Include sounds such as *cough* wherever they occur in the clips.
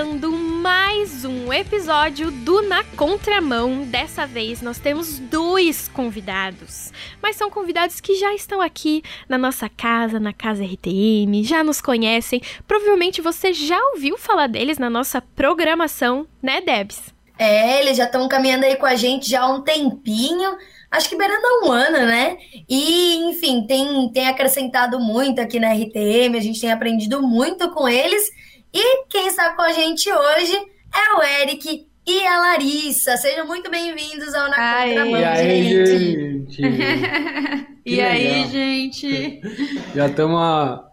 começando mais um episódio do Na Contramão. Dessa vez nós temos dois convidados, mas são convidados que já estão aqui na nossa casa, na casa RTM, já nos conhecem. Provavelmente você já ouviu falar deles na nossa programação, né, Debs? É, eles já estão caminhando aí com a gente já há um tempinho acho que beirando um ano, né? E, enfim, tem, tem acrescentado muito aqui na RTM, a gente tem aprendido muito com eles. E quem está com a gente hoje é o Eric e a Larissa. Sejam muito bem-vindos ao Na Contramão, e aí, gente. gente. *laughs* e aí, gente? *laughs* Já estamos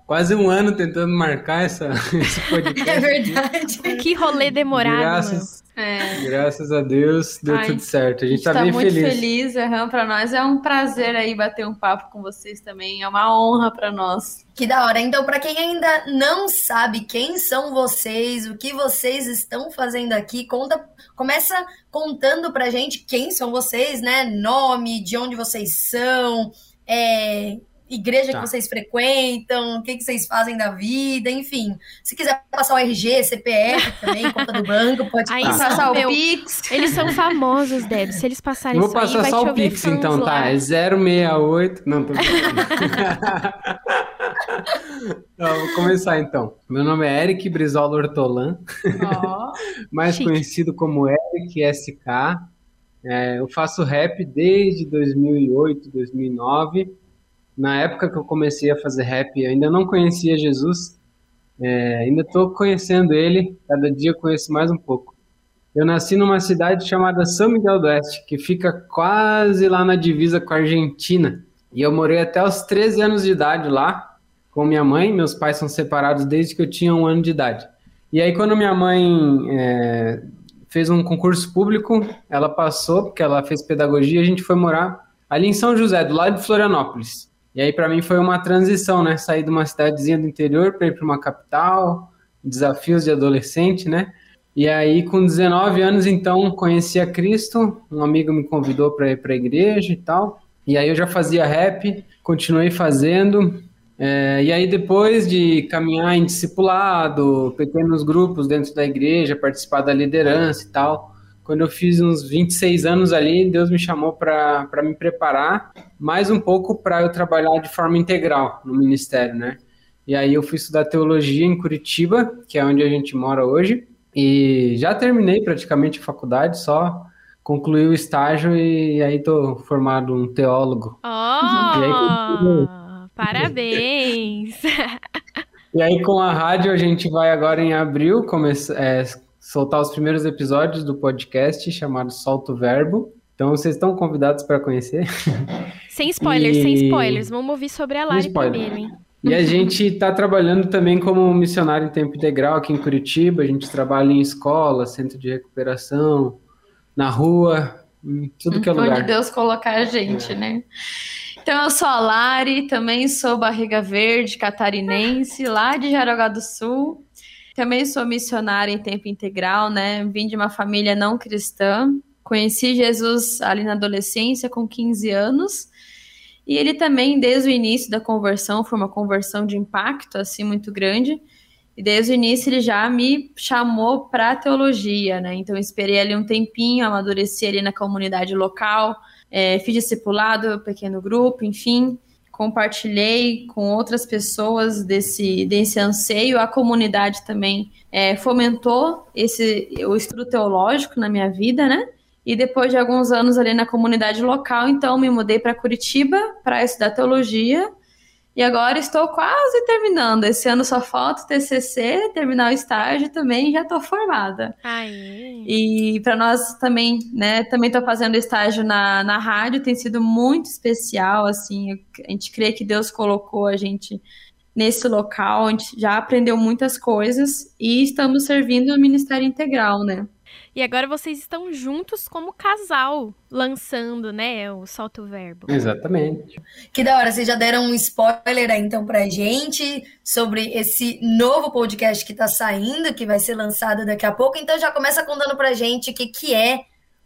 quase um ano tentando marcar essa, *laughs* esse podcast. É verdade. que rolê demorado. Graças, é. Graças a Deus deu Ai, tudo certo. A gente, está tá, bem muito feliz. feliz, uhum, para nós é um prazer aí bater um papo com vocês também. É uma honra para nós. Que da hora. Então, para quem ainda não sabe quem são vocês, o que vocês estão fazendo aqui, conta, começa contando pra gente quem são vocês, né? Nome, de onde vocês são, é, igreja tá. que vocês frequentam, o que, que vocês fazem da vida, enfim. Se quiser passar o RG, CPF também, *laughs* conta do banco, pode aí, passar o Pix. Eles são famosos, Deb. Se eles passarem Vou passar aí, só o Pix, então, tá? lá. tá? É 068. Não, tô *laughs* *laughs* Não, vou começar então. Meu nome é Eric Brizola Hortolan, oh, mais chique. conhecido como Eric SK. É, eu faço rap desde 2008, 2009 na época que eu comecei a fazer rap, eu ainda não conhecia Jesus, é, ainda estou conhecendo ele, cada dia conheço mais um pouco. Eu nasci numa cidade chamada São Miguel do Oeste, que fica quase lá na divisa com a Argentina. E eu morei até os 13 anos de idade lá, com minha mãe. Meus pais são separados desde que eu tinha um ano de idade. E aí, quando minha mãe é, fez um concurso público, ela passou, porque ela fez pedagogia, a gente foi morar ali em São José, do lado de Florianópolis. E aí, para mim, foi uma transição, né? Sair de uma cidadezinha do interior para ir para uma capital, desafios de adolescente, né? E aí, com 19 anos, então, conheci a Cristo. Um amigo me convidou para ir para a igreja e tal. E aí, eu já fazia rap, continuei fazendo. É, e aí, depois de caminhar em discipulado, pequenos grupos dentro da igreja, participar da liderança e tal, quando eu fiz uns 26 anos ali, Deus me chamou para me preparar mais um pouco para eu trabalhar de forma integral no ministério, né? E aí eu fui estudar teologia em Curitiba, que é onde a gente mora hoje, e já terminei praticamente a faculdade, só concluí o estágio e aí tô formado um teólogo. Oh, aí, parabéns! *laughs* e aí com a rádio a gente vai agora em abril começar é, soltar os primeiros episódios do podcast chamado Solto Verbo. Então vocês estão convidados para conhecer. *laughs* Sem spoilers, e... sem spoilers. Vamos ouvir sobre a live primeiro, hein? E a gente está trabalhando também como missionário em tempo integral aqui em Curitiba. A gente trabalha em escola, centro de recuperação, na rua, em tudo que é lugar. Onde Deus colocar a gente, é. né? Então, eu sou a Lari, também sou barriga verde catarinense, lá de Jaraguá do Sul. Também sou missionária em tempo integral, né? Vim de uma família não cristã. Conheci Jesus ali na adolescência, com 15 anos. E ele também, desde o início da conversão, foi uma conversão de impacto, assim, muito grande. E desde o início ele já me chamou para teologia, né? Então esperei ali um tempinho, amadureci ali na comunidade local, é, fiz discipulado, pequeno grupo, enfim compartilhei com outras pessoas desse, desse anseio. A comunidade também é, fomentou esse o estudo teológico na minha vida, né? E depois de alguns anos ali na comunidade local, então me mudei para Curitiba para estudar teologia e agora estou quase terminando. Esse ano só falta o TCC, terminar o estágio também já estou formada. Aê. E para nós também, né, também estou fazendo estágio na, na rádio, tem sido muito especial, assim, a gente crê que Deus colocou a gente nesse local, a gente já aprendeu muitas coisas e estamos servindo o Ministério Integral, né? E agora vocês estão juntos como casal, lançando, né, o Solto Verbo. Exatamente. Que da hora, vocês já deram um spoiler aí então pra gente sobre esse novo podcast que tá saindo, que vai ser lançado daqui a pouco. Então já começa contando pra gente o que, que é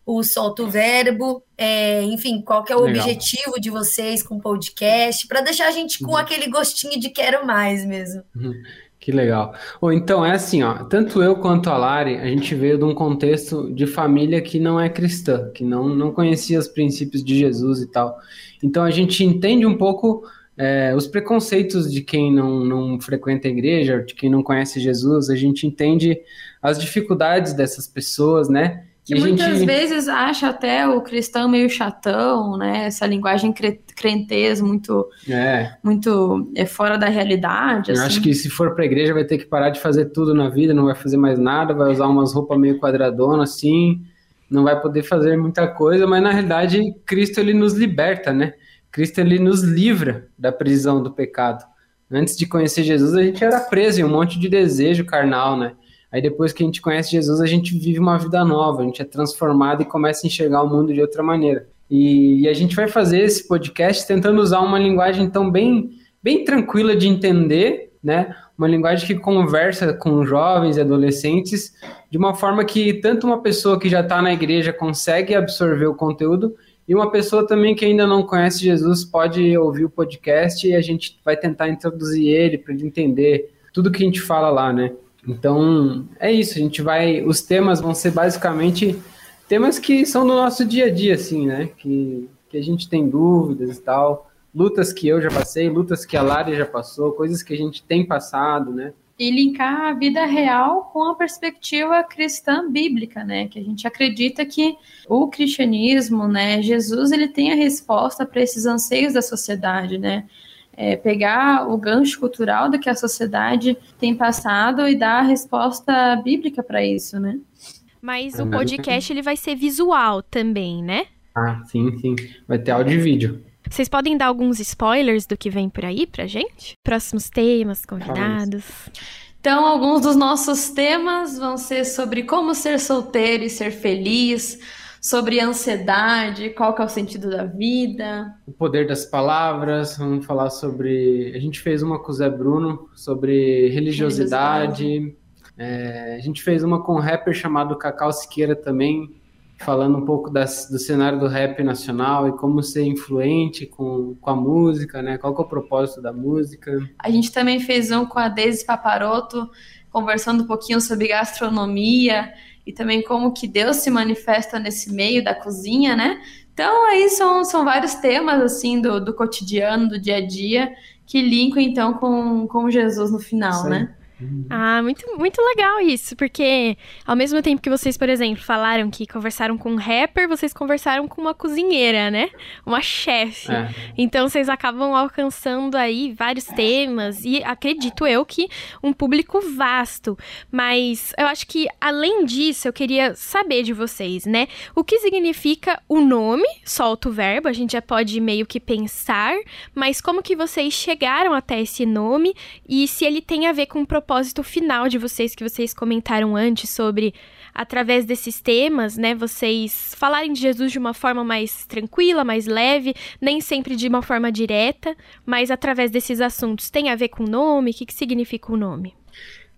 o Solto Verbo, é, enfim, qual que é o Legal. objetivo de vocês com o podcast, para deixar a gente com uhum. aquele gostinho de quero mais mesmo. Uhum. Que legal. Ou então é assim, ó, tanto eu quanto a Lari, a gente veio de um contexto de família que não é cristã, que não, não conhecia os princípios de Jesus e tal. Então a gente entende um pouco é, os preconceitos de quem não, não frequenta a igreja, de quem não conhece Jesus, a gente entende as dificuldades dessas pessoas, né? Que muitas gente... vezes acha até o cristão meio chatão, né? Essa linguagem crentez muito, é. muito é, fora da realidade. Eu assim. acho que se for para a igreja vai ter que parar de fazer tudo na vida, não vai fazer mais nada, vai usar umas roupas meio quadradonas assim, não vai poder fazer muita coisa, mas na realidade Cristo ele nos liberta, né? Cristo ele nos livra da prisão do pecado. Antes de conhecer Jesus, a gente era preso em um monte de desejo carnal, né? Aí depois que a gente conhece Jesus, a gente vive uma vida nova, a gente é transformado e começa a enxergar o mundo de outra maneira. E, e a gente vai fazer esse podcast tentando usar uma linguagem tão bem, bem tranquila de entender, né? Uma linguagem que conversa com jovens e adolescentes de uma forma que tanto uma pessoa que já está na igreja consegue absorver o conteúdo e uma pessoa também que ainda não conhece Jesus pode ouvir o podcast e a gente vai tentar introduzir ele para ele entender tudo que a gente fala lá, né? Então, é isso, a gente vai. Os temas vão ser basicamente temas que são do nosso dia a dia, assim, né? Que, que a gente tem dúvidas e tal. Lutas que eu já passei, lutas que a Lari já passou, coisas que a gente tem passado, né? E linkar a vida real com a perspectiva cristã bíblica, né? Que a gente acredita que o cristianismo, né? Jesus, ele tem a resposta para esses anseios da sociedade, né? É, pegar o gancho cultural do que a sociedade tem passado e dar a resposta bíblica para isso, né? Mas o podcast ele vai ser visual também, né? Ah, sim, sim. Vai ter áudio e vídeo. Vocês podem dar alguns spoilers do que vem por aí pra gente? Próximos temas, convidados. Então, alguns dos nossos temas vão ser sobre como ser solteiro e ser feliz, sobre ansiedade, qual que é o sentido da vida. O poder das palavras, vamos falar sobre. A gente fez uma com o Zé Bruno sobre religiosidade. religiosidade. É, a gente fez uma com um rapper chamado Cacau Siqueira também, falando um pouco das, do cenário do rap nacional e como ser influente com, com a música, né? Qual que é o propósito da música. A gente também fez um com a Deise Paparoto, conversando um pouquinho sobre gastronomia e também como que Deus se manifesta nesse meio da cozinha, né? Então aí são, são vários temas assim do, do cotidiano, do dia a dia, que linkam então com, com Jesus no final, Sim. né? Ah, muito, muito legal isso, porque ao mesmo tempo que vocês, por exemplo, falaram que conversaram com um rapper, vocês conversaram com uma cozinheira, né? Uma chefe. É. Então vocês acabam alcançando aí vários temas e acredito eu que um público vasto. Mas eu acho que além disso, eu queria saber de vocês, né? O que significa o nome? Solta o verbo, a gente já pode meio que pensar, mas como que vocês chegaram até esse nome e se ele tem a ver com o propósito propósito final de vocês que vocês comentaram antes sobre através desses temas, né, vocês falarem de Jesus de uma forma mais tranquila, mais leve, nem sempre de uma forma direta, mas através desses assuntos. Tem a ver com o nome? O que, que significa o nome?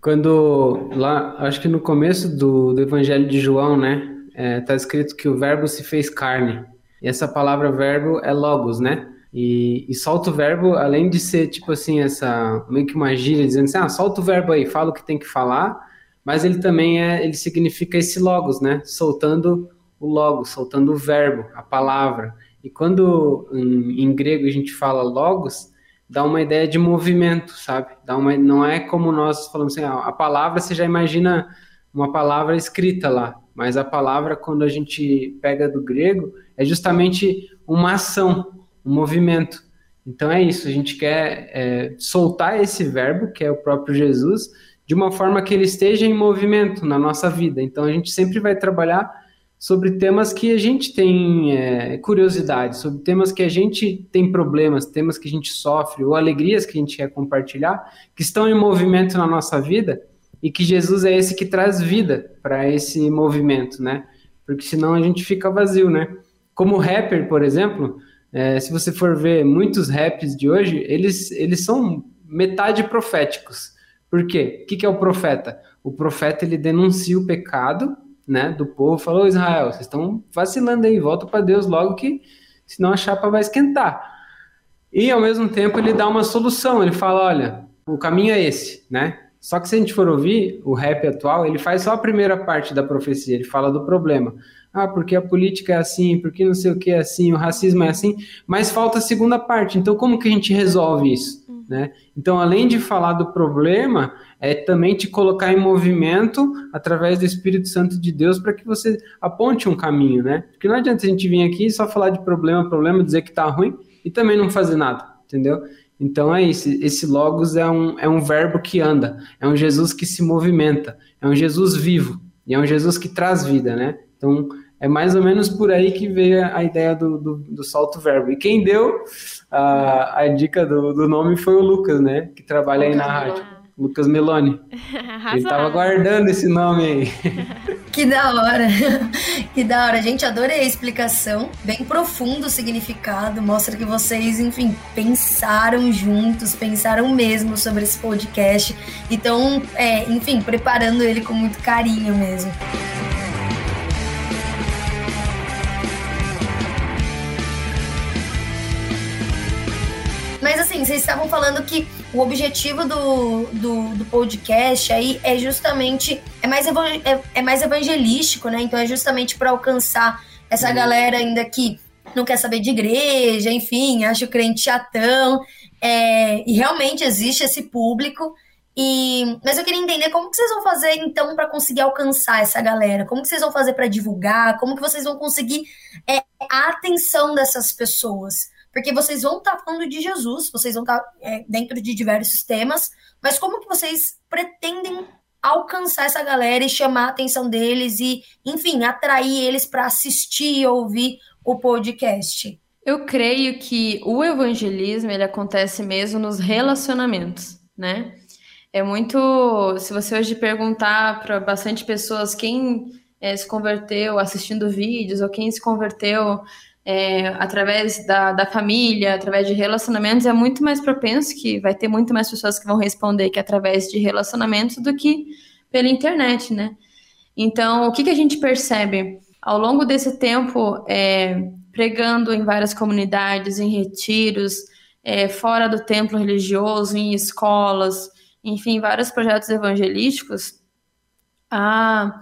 Quando lá, acho que no começo do, do Evangelho de João, né, é, tá escrito que o Verbo se fez carne. E essa palavra verbo é logos, né? E, e solta o verbo, além de ser tipo assim, essa meio que uma gíria dizendo assim, ah, solta o verbo aí, fala o que tem que falar, mas ele também é, ele significa esse logos, né? Soltando o logos, soltando o verbo, a palavra. E quando em, em grego a gente fala logos, dá uma ideia de movimento, sabe? Dá uma, não é como nós falamos assim, ah, a palavra você já imagina uma palavra escrita lá, mas a palavra quando a gente pega do grego é justamente uma ação, um movimento. Então é isso, a gente quer é, soltar esse verbo, que é o próprio Jesus, de uma forma que ele esteja em movimento na nossa vida. Então a gente sempre vai trabalhar sobre temas que a gente tem é, curiosidade, sobre temas que a gente tem problemas, temas que a gente sofre, ou alegrias que a gente quer compartilhar, que estão em movimento na nossa vida, e que Jesus é esse que traz vida para esse movimento, né? Porque senão a gente fica vazio, né? Como rapper, por exemplo, é, se você for ver muitos raps de hoje, eles, eles são metade proféticos. Por quê? O que, que é o profeta? O profeta ele denuncia o pecado né, do povo, falou: Israel, vocês estão vacilando aí, volta para Deus logo que senão a chapa vai esquentar. E ao mesmo tempo ele dá uma solução, ele fala: olha, o caminho é esse, né? Só que se a gente for ouvir o rap atual, ele faz só a primeira parte da profecia, ele fala do problema. Ah, porque a política é assim, porque não sei o que é assim, o racismo é assim, mas falta a segunda parte. Então, como que a gente resolve isso? Uhum. Né? Então, além de falar do problema, é também te colocar em movimento através do Espírito Santo de Deus para que você aponte um caminho, né? Porque não adianta a gente vir aqui só falar de problema, problema, dizer que tá ruim e também não fazer nada, entendeu? Então é isso, esse logos é um, é um verbo que anda, é um Jesus que se movimenta, é um Jesus vivo, e é um Jesus que traz vida, né? Então é mais ou menos por aí que veio a ideia do, do, do salto verbo. E quem deu a, a dica do, do nome foi o Lucas, né? Que trabalha aí na rádio. Lucas Meloni. *laughs* Ele tava guardando esse nome aí. *laughs* Que da hora. *laughs* Que da hora. Gente, adorei a explicação. Bem profundo o significado. Mostra que vocês, enfim, pensaram juntos, pensaram mesmo sobre esse podcast. Então, é, enfim, preparando ele com muito carinho mesmo. Mas assim, vocês estavam falando que o objetivo do, do, do podcast aí é justamente é mais, é, é mais evangelístico, né? Então é justamente para alcançar essa uhum. galera ainda que não quer saber de igreja, enfim, acha o crente chatão. É, e realmente existe esse público. E, mas eu queria entender como que vocês vão fazer então para conseguir alcançar essa galera? Como que vocês vão fazer para divulgar? Como que vocês vão conseguir é, a atenção dessas pessoas? Porque vocês vão estar tá falando de Jesus, vocês vão estar tá, é, dentro de diversos temas, mas como que vocês pretendem alcançar essa galera e chamar a atenção deles e, enfim, atrair eles para assistir e ouvir o podcast? Eu creio que o evangelismo ele acontece mesmo nos relacionamentos, né? É muito. Se você hoje perguntar para bastante pessoas quem é, se converteu assistindo vídeos ou quem se converteu é, através da, da família, através de relacionamentos, é muito mais propenso que vai ter muito mais pessoas que vão responder que através de relacionamentos do que pela internet, né? Então, o que, que a gente percebe? Ao longo desse tempo, é, pregando em várias comunidades, em retiros, é, fora do templo religioso, em escolas, enfim, vários projetos evangelísticos, a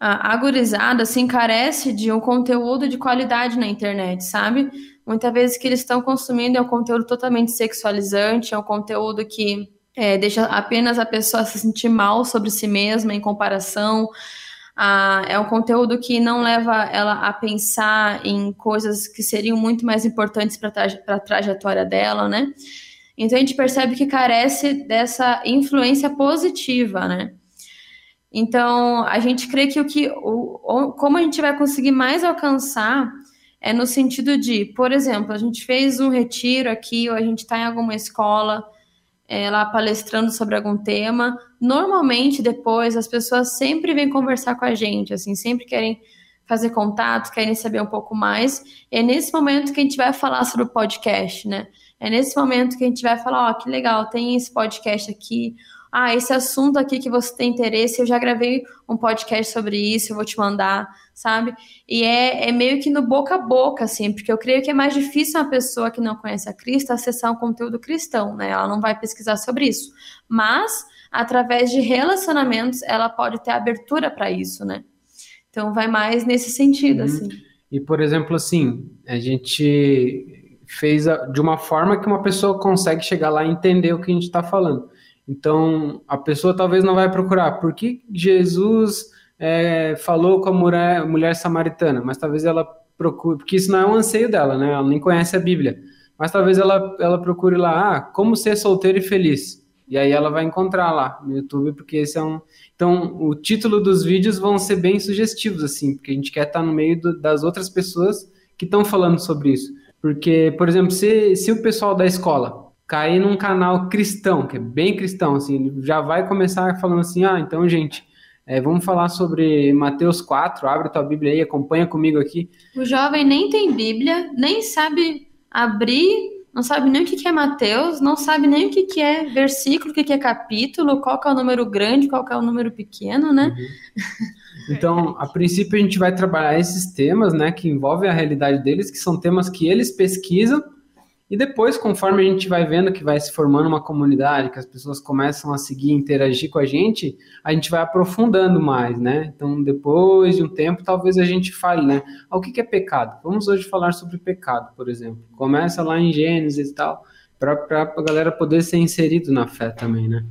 a, gurizada assim carece de um conteúdo de qualidade na internet, sabe? Muitas vezes que eles estão consumindo é um conteúdo totalmente sexualizante, é um conteúdo que é, deixa apenas a pessoa se sentir mal sobre si mesma em comparação. É um conteúdo que não leva ela a pensar em coisas que seriam muito mais importantes para a trajetória dela, né? Então a gente percebe que carece dessa influência positiva, né? Então, a gente crê que o que, o, como a gente vai conseguir mais alcançar é no sentido de, por exemplo, a gente fez um retiro aqui, ou a gente está em alguma escola é, lá palestrando sobre algum tema. Normalmente, depois, as pessoas sempre vêm conversar com a gente, assim, sempre querem fazer contato, querem saber um pouco mais. É nesse momento que a gente vai falar sobre o podcast, né? É nesse momento que a gente vai falar, ó, oh, que legal, tem esse podcast aqui, ah, esse assunto aqui que você tem interesse, eu já gravei um podcast sobre isso, eu vou te mandar, sabe? E é, é meio que no boca a boca, assim, porque eu creio que é mais difícil uma pessoa que não conhece a Cristo acessar um conteúdo cristão, né? Ela não vai pesquisar sobre isso. Mas, através de relacionamentos, ela pode ter abertura para isso, né? Então, vai mais nesse sentido, uhum. assim. E, por exemplo, assim, a gente fez de uma forma que uma pessoa consegue chegar lá e entender o que a gente está falando. Então, a pessoa talvez não vai procurar por que Jesus é, falou com a mulher, mulher samaritana, mas talvez ela procure, porque isso não é um anseio dela, né? Ela nem conhece a Bíblia. Mas talvez ela, ela procure lá, ah, como ser solteiro e feliz. E aí ela vai encontrar lá no YouTube, porque esse é um. Então, o título dos vídeos vão ser bem sugestivos, assim, porque a gente quer estar no meio do, das outras pessoas que estão falando sobre isso. Porque, por exemplo, se, se o pessoal da escola cair num canal cristão, que é bem cristão, assim, ele já vai começar falando assim, ah, então, gente, é, vamos falar sobre Mateus 4, abre tua Bíblia aí, acompanha comigo aqui. O jovem nem tem Bíblia, nem sabe abrir, não sabe nem o que é Mateus, não sabe nem o que é versículo, o que é capítulo, qual é o número grande, qual é o número pequeno, né? Uhum. Então, a princípio a gente vai trabalhar esses temas, né, que envolvem a realidade deles, que são temas que eles pesquisam, E depois, conforme a gente vai vendo que vai se formando uma comunidade, que as pessoas começam a seguir, interagir com a gente, a gente vai aprofundando mais, né? Então, depois de um tempo, talvez a gente fale, né? Ah, o que é pecado? Vamos hoje falar sobre pecado, por exemplo. Começa lá em Gênesis e tal, para a galera poder ser inserido na fé também, né?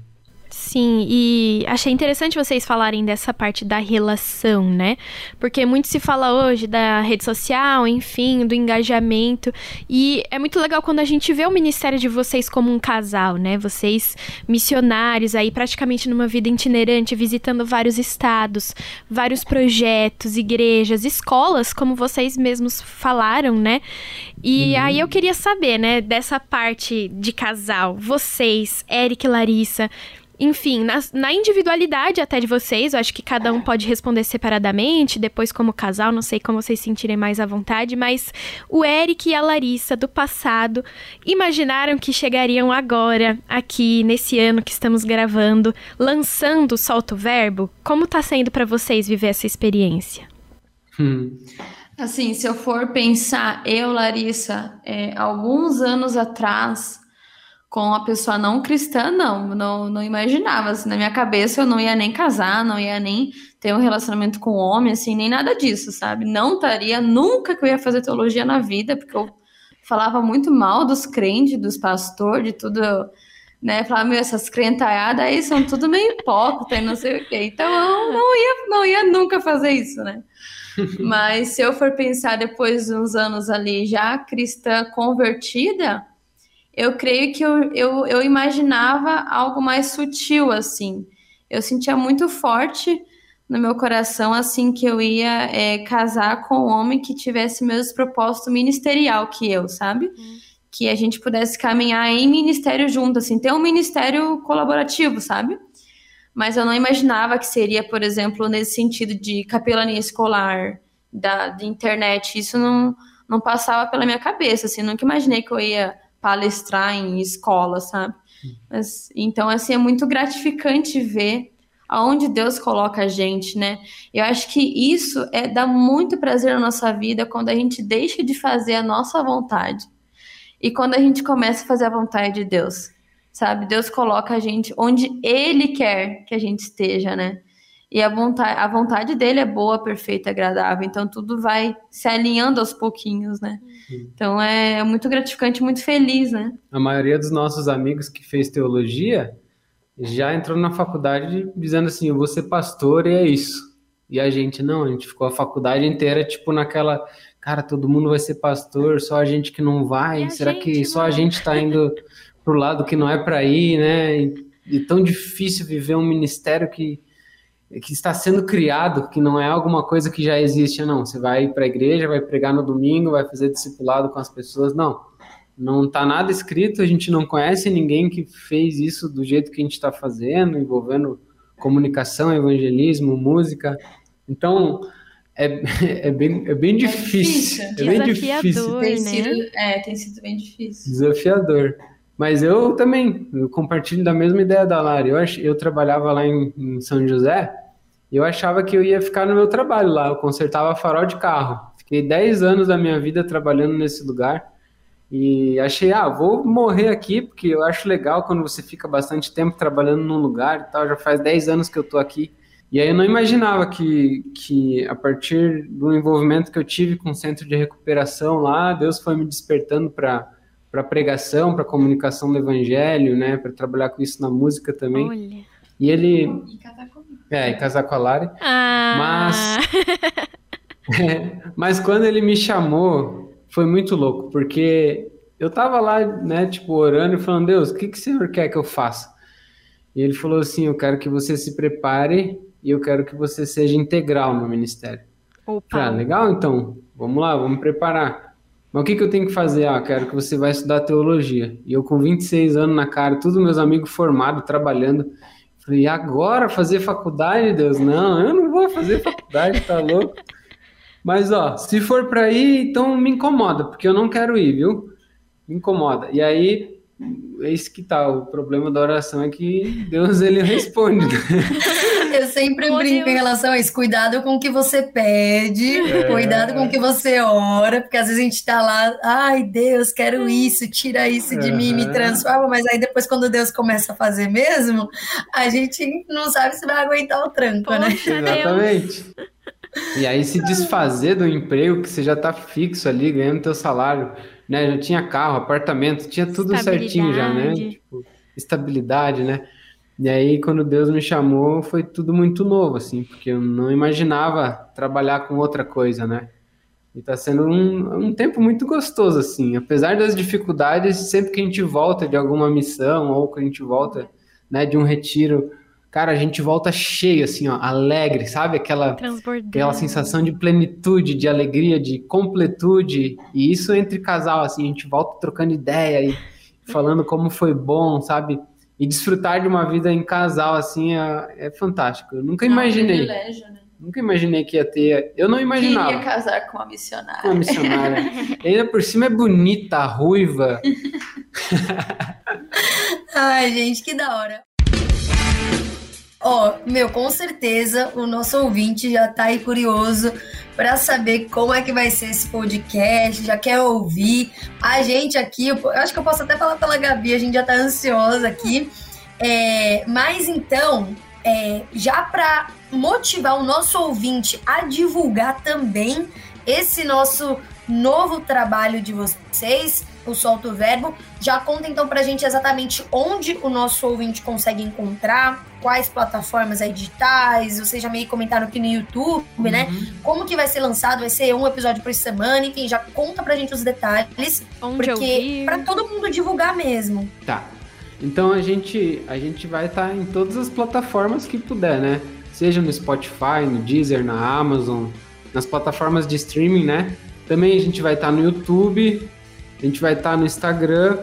Sim, e achei interessante vocês falarem dessa parte da relação, né? Porque muito se fala hoje da rede social, enfim, do engajamento. E é muito legal quando a gente vê o ministério de vocês como um casal, né? Vocês missionários aí praticamente numa vida itinerante, visitando vários estados, vários projetos, igrejas, escolas, como vocês mesmos falaram, né? E uhum. aí eu queria saber, né, dessa parte de casal, vocês, Eric e Larissa, enfim, na, na, individualidade até de vocês, eu acho que cada um pode responder separadamente, depois como casal, não sei como vocês sentirem mais à vontade, mas o Eric e a Larissa do passado imaginaram que chegariam agora, aqui nesse ano que estamos gravando, lançando o Solto Verbo? Como tá sendo para vocês viver essa experiência? Hum. Assim, se eu for pensar, eu, Larissa, é, alguns anos atrás, com uma pessoa não cristã, não, não, não imaginava, assim, na minha cabeça eu não ia nem casar, não ia nem ter um relacionamento com homem, assim, nem nada disso, sabe? Não estaria, nunca que eu ia fazer teologia na vida, porque eu falava muito mal dos crentes, dos pastores, de tudo, né? Falava, meu, essas crentaiadas aí são tudo meio hipócrita e não sei o quê. Então eu não ia, não ia nunca fazer isso, né? *laughs* Mas se eu for pensar depois de uns anos ali já cristã convertida, eu creio que eu, eu, eu imaginava algo mais sutil, assim. Eu sentia muito forte no meu coração, assim, que eu ia é, casar com um homem que tivesse o mesmo propósito ministerial que eu, sabe? Uhum. Que a gente pudesse caminhar em ministério junto, assim, ter um ministério colaborativo, sabe? Mas eu não imaginava que seria, por exemplo, nesse sentido de capelania escolar, da, de internet. Isso não, não passava pela minha cabeça, assim, nunca imaginei que eu ia palestrar em escola, sabe? Mas, então, assim, é muito gratificante ver aonde Deus coloca a gente, né? Eu acho que isso é dá muito prazer na nossa vida quando a gente deixa de fazer a nossa vontade e quando a gente começa a fazer a vontade de Deus, sabe? Deus coloca a gente onde Ele quer que a gente esteja, né? E a vontade, a vontade dele é boa, perfeita, agradável. Então tudo vai se alinhando aos pouquinhos, né? Então é muito gratificante, muito feliz, né? A maioria dos nossos amigos que fez teologia já entrou na faculdade dizendo assim: eu vou ser pastor e é isso. E a gente não, a gente ficou a faculdade inteira, tipo, naquela. Cara, todo mundo vai ser pastor, só a gente que não vai. Será que só a gente está indo pro lado que não é para ir, né? E, e tão difícil viver um ministério que que está sendo criado, que não é alguma coisa que já existe, não. Você vai para a igreja, vai pregar no domingo, vai fazer discipulado com as pessoas, não. Não está nada escrito, a gente não conhece ninguém que fez isso do jeito que a gente está fazendo, envolvendo comunicação, evangelismo, música. Então, é, *laughs* é, bem, é bem difícil. É, bem difícil. Tem sido, né? é, tem sido bem difícil. Desafiador. Mas eu também, eu compartilho da mesma ideia da Lari. Eu, ach, eu trabalhava lá em, em São José e eu achava que eu ia ficar no meu trabalho lá. Eu consertava farol de carro. Fiquei 10 anos da minha vida trabalhando nesse lugar. E achei, ah, vou morrer aqui, porque eu acho legal quando você fica bastante tempo trabalhando num lugar e tal. Já faz 10 anos que eu tô aqui. E aí eu não imaginava que, que a partir do envolvimento que eu tive com o centro de recuperação lá, Deus foi me despertando para para pregação, para comunicação do evangelho, né, para trabalhar com isso na música também. Olha. E ele e casar comigo. É, e casar com a Lari. Ah. Mas é, *laughs* *laughs* mas quando ele me chamou, foi muito louco, porque eu tava lá, né, tipo, orando e falando: "Deus, o que que o Senhor quer que eu faça?" E ele falou assim: "Eu quero que você se prepare e eu quero que você seja integral no ministério." Opa. Falei, ah, legal, então. Vamos lá, vamos preparar. Mas o que, que eu tenho que fazer? Ah, quero que você vai estudar teologia. E eu com 26 anos na cara, todos meus amigos formados, trabalhando. Falei, e agora fazer faculdade, Deus? Não, eu não vou fazer faculdade, tá louco? Mas, ó, se for para ir, então me incomoda, porque eu não quero ir, viu? Me incomoda. E aí, é isso que tá. O problema da oração é que Deus, ele responde. *laughs* *laughs* Eu sempre brinco em relação a isso. Cuidado com o que você pede, é. cuidado com o que você ora, porque às vezes a gente tá lá, ai Deus, quero isso, tira isso de uhum. mim, me transforma, mas aí depois quando Deus começa a fazer mesmo, a gente não sabe se vai aguentar o tranco, né? Exatamente. E aí se desfazer do emprego que você já tá fixo ali, ganhando teu salário, né? Já tinha carro, apartamento, tinha tudo certinho já, né? Tipo, estabilidade, né? E aí, quando Deus me chamou, foi tudo muito novo, assim, porque eu não imaginava trabalhar com outra coisa, né? E tá sendo um, um tempo muito gostoso, assim. Apesar das dificuldades, sempre que a gente volta de alguma missão ou que a gente volta né, de um retiro, cara, a gente volta cheio, assim, ó, alegre, sabe? Aquela, aquela sensação de plenitude, de alegria, de completude. E isso entre casal, assim, a gente volta trocando ideia e *laughs* falando como foi bom, sabe? E desfrutar de uma vida em casal, assim, é, é fantástico. Eu nunca imaginei. É um né? Nunca imaginei que ia ter. Eu não imaginava. Queria casar com uma missionária. Com uma missionária. *laughs* ainda por cima é bonita, ruiva. *laughs* Ai, gente, que da hora. Ó, oh, meu, com certeza o nosso ouvinte já tá aí curioso para saber como é que vai ser esse podcast, já quer ouvir. A gente aqui, eu acho que eu posso até falar pela Gabi, a gente já tá ansiosa aqui. É, mas então, é, já para motivar o nosso ouvinte a divulgar também esse nosso novo trabalho de vocês, o Solto Verbo. Já conta então pra gente exatamente onde o nosso ouvinte consegue encontrar, quais plataformas aí digitais, vocês já meio comentaram aqui no YouTube, né? uhum. né? Como que vai ser lançado? Vai ser um episódio por semana, enfim, já conta pra gente os detalhes, onde porque para todo mundo divulgar mesmo. Tá. Então a gente a gente vai estar tá em todas as plataformas que puder, né? Seja no Spotify, no Deezer, na Amazon, nas plataformas de streaming, né? Também a gente vai estar no YouTube, a gente vai estar no Instagram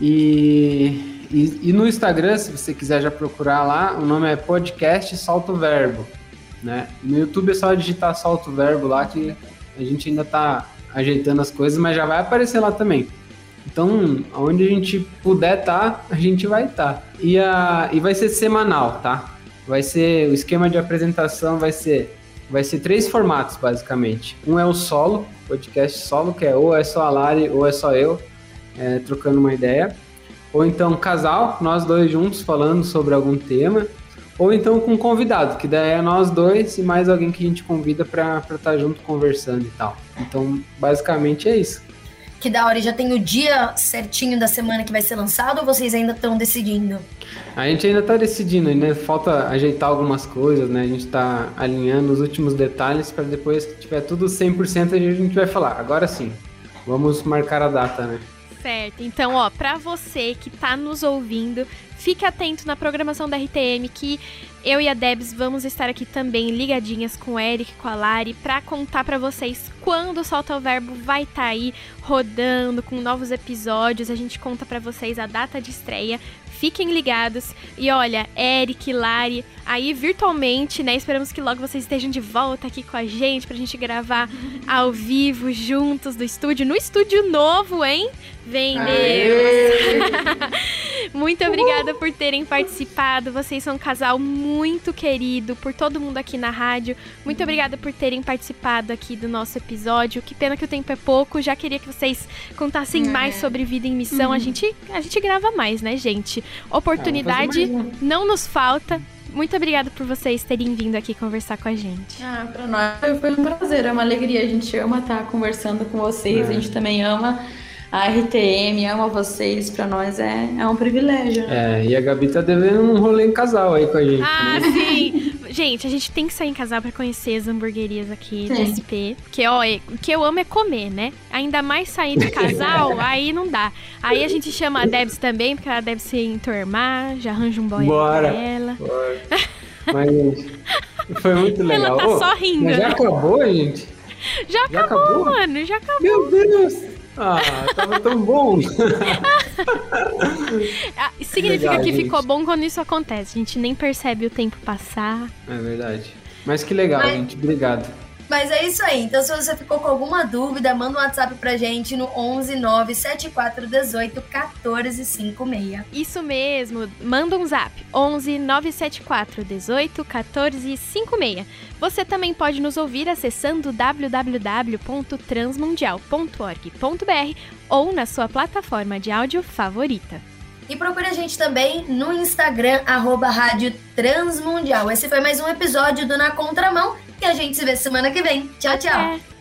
e, e, e, no Instagram, se você quiser já procurar lá, o nome é Podcast Salto Verbo. Né? No YouTube é só digitar Salto Verbo lá que a gente ainda está ajeitando as coisas, mas já vai aparecer lá também. Então, onde a gente puder estar, tá, a gente vai estar. Tá. E, e vai ser semanal, tá? Vai ser o esquema de apresentação vai ser vai ser três formatos, basicamente. Um é o solo, podcast solo, que é ou é só a Lari ou é só eu, é, trocando uma ideia. Ou então casal, nós dois juntos falando sobre algum tema. Ou então com convidado, que daí é nós dois e mais alguém que a gente convida para estar tá junto conversando e tal. Então, basicamente é isso que da hora já tem o dia certinho da semana que vai ser lançado ou vocês ainda estão decidindo? A gente ainda está decidindo, né? Falta ajeitar algumas coisas, né? A gente está alinhando os últimos detalhes para depois que tiver tudo 100% a gente vai falar. Agora sim, vamos marcar a data, né? Certo. Então, ó, para você que está nos ouvindo, fique atento na programação da RTM que eu e a Debs vamos estar aqui também ligadinhas com o Eric, com a Lari, para contar para vocês quando o Solta o Verbo vai estar tá aí rodando com novos episódios. A gente conta para vocês a data de estreia. Fiquem ligados. E olha, Eric, Lari, aí virtualmente, né? Esperamos que logo vocês estejam de volta aqui com a gente pra gente gravar ao vivo juntos do estúdio, no estúdio novo, hein? Vem Deus! *laughs* Muito obrigada por terem participado. Vocês são um casal muito querido por todo mundo aqui na rádio. Muito obrigada por terem participado aqui do nosso episódio. Que pena que o tempo é pouco. Já queria que vocês contassem é. mais sobre vida em missão. Uhum. A gente a gente grava mais, né, gente? Oportunidade não nos falta. Muito obrigada por vocês terem vindo aqui conversar com a gente. Ah, para nós foi um prazer, é uma alegria. A gente ama estar conversando com vocês, é. a gente também ama a RTM, ama vocês, para nós é, é um privilégio. Né? É, e a Gabi tá devendo um rolê em casal aí com a gente. Ah, né? sim! gente, a gente tem que sair em casal para conhecer as hamburguerias aqui sim. do SP. Porque, ó, é, o que eu amo é comer, né? Ainda mais sair de casal, *laughs* aí não dá. Aí a gente chama a Debs também, porque ela deve se enturmar, já arranja um boy Bora. pra ela. Bora. Mas foi muito legal. Ela tá só rindo. já né? acabou, gente? Já, já acabou, acabou, mano, já acabou. Meu Deus! Ah, tava tão bom. *laughs* Ah, significa Legal, que gente. ficou bom quando isso acontece. A gente nem percebe o tempo passar. É verdade. Mas que legal, Mas... gente. Obrigado. Mas é isso aí. Então, se você ficou com alguma dúvida, manda um WhatsApp pra gente no 11 97418 1456. Isso mesmo. Manda um zap. 11 97418 1456. Você também pode nos ouvir acessando www.transmundial.org.br ou na sua plataforma de áudio favorita. E procure a gente também no Instagram, arroba Rádio Transmundial. Esse foi mais um episódio do Na Contramão e a gente se vê semana que vem. Tchau, tchau!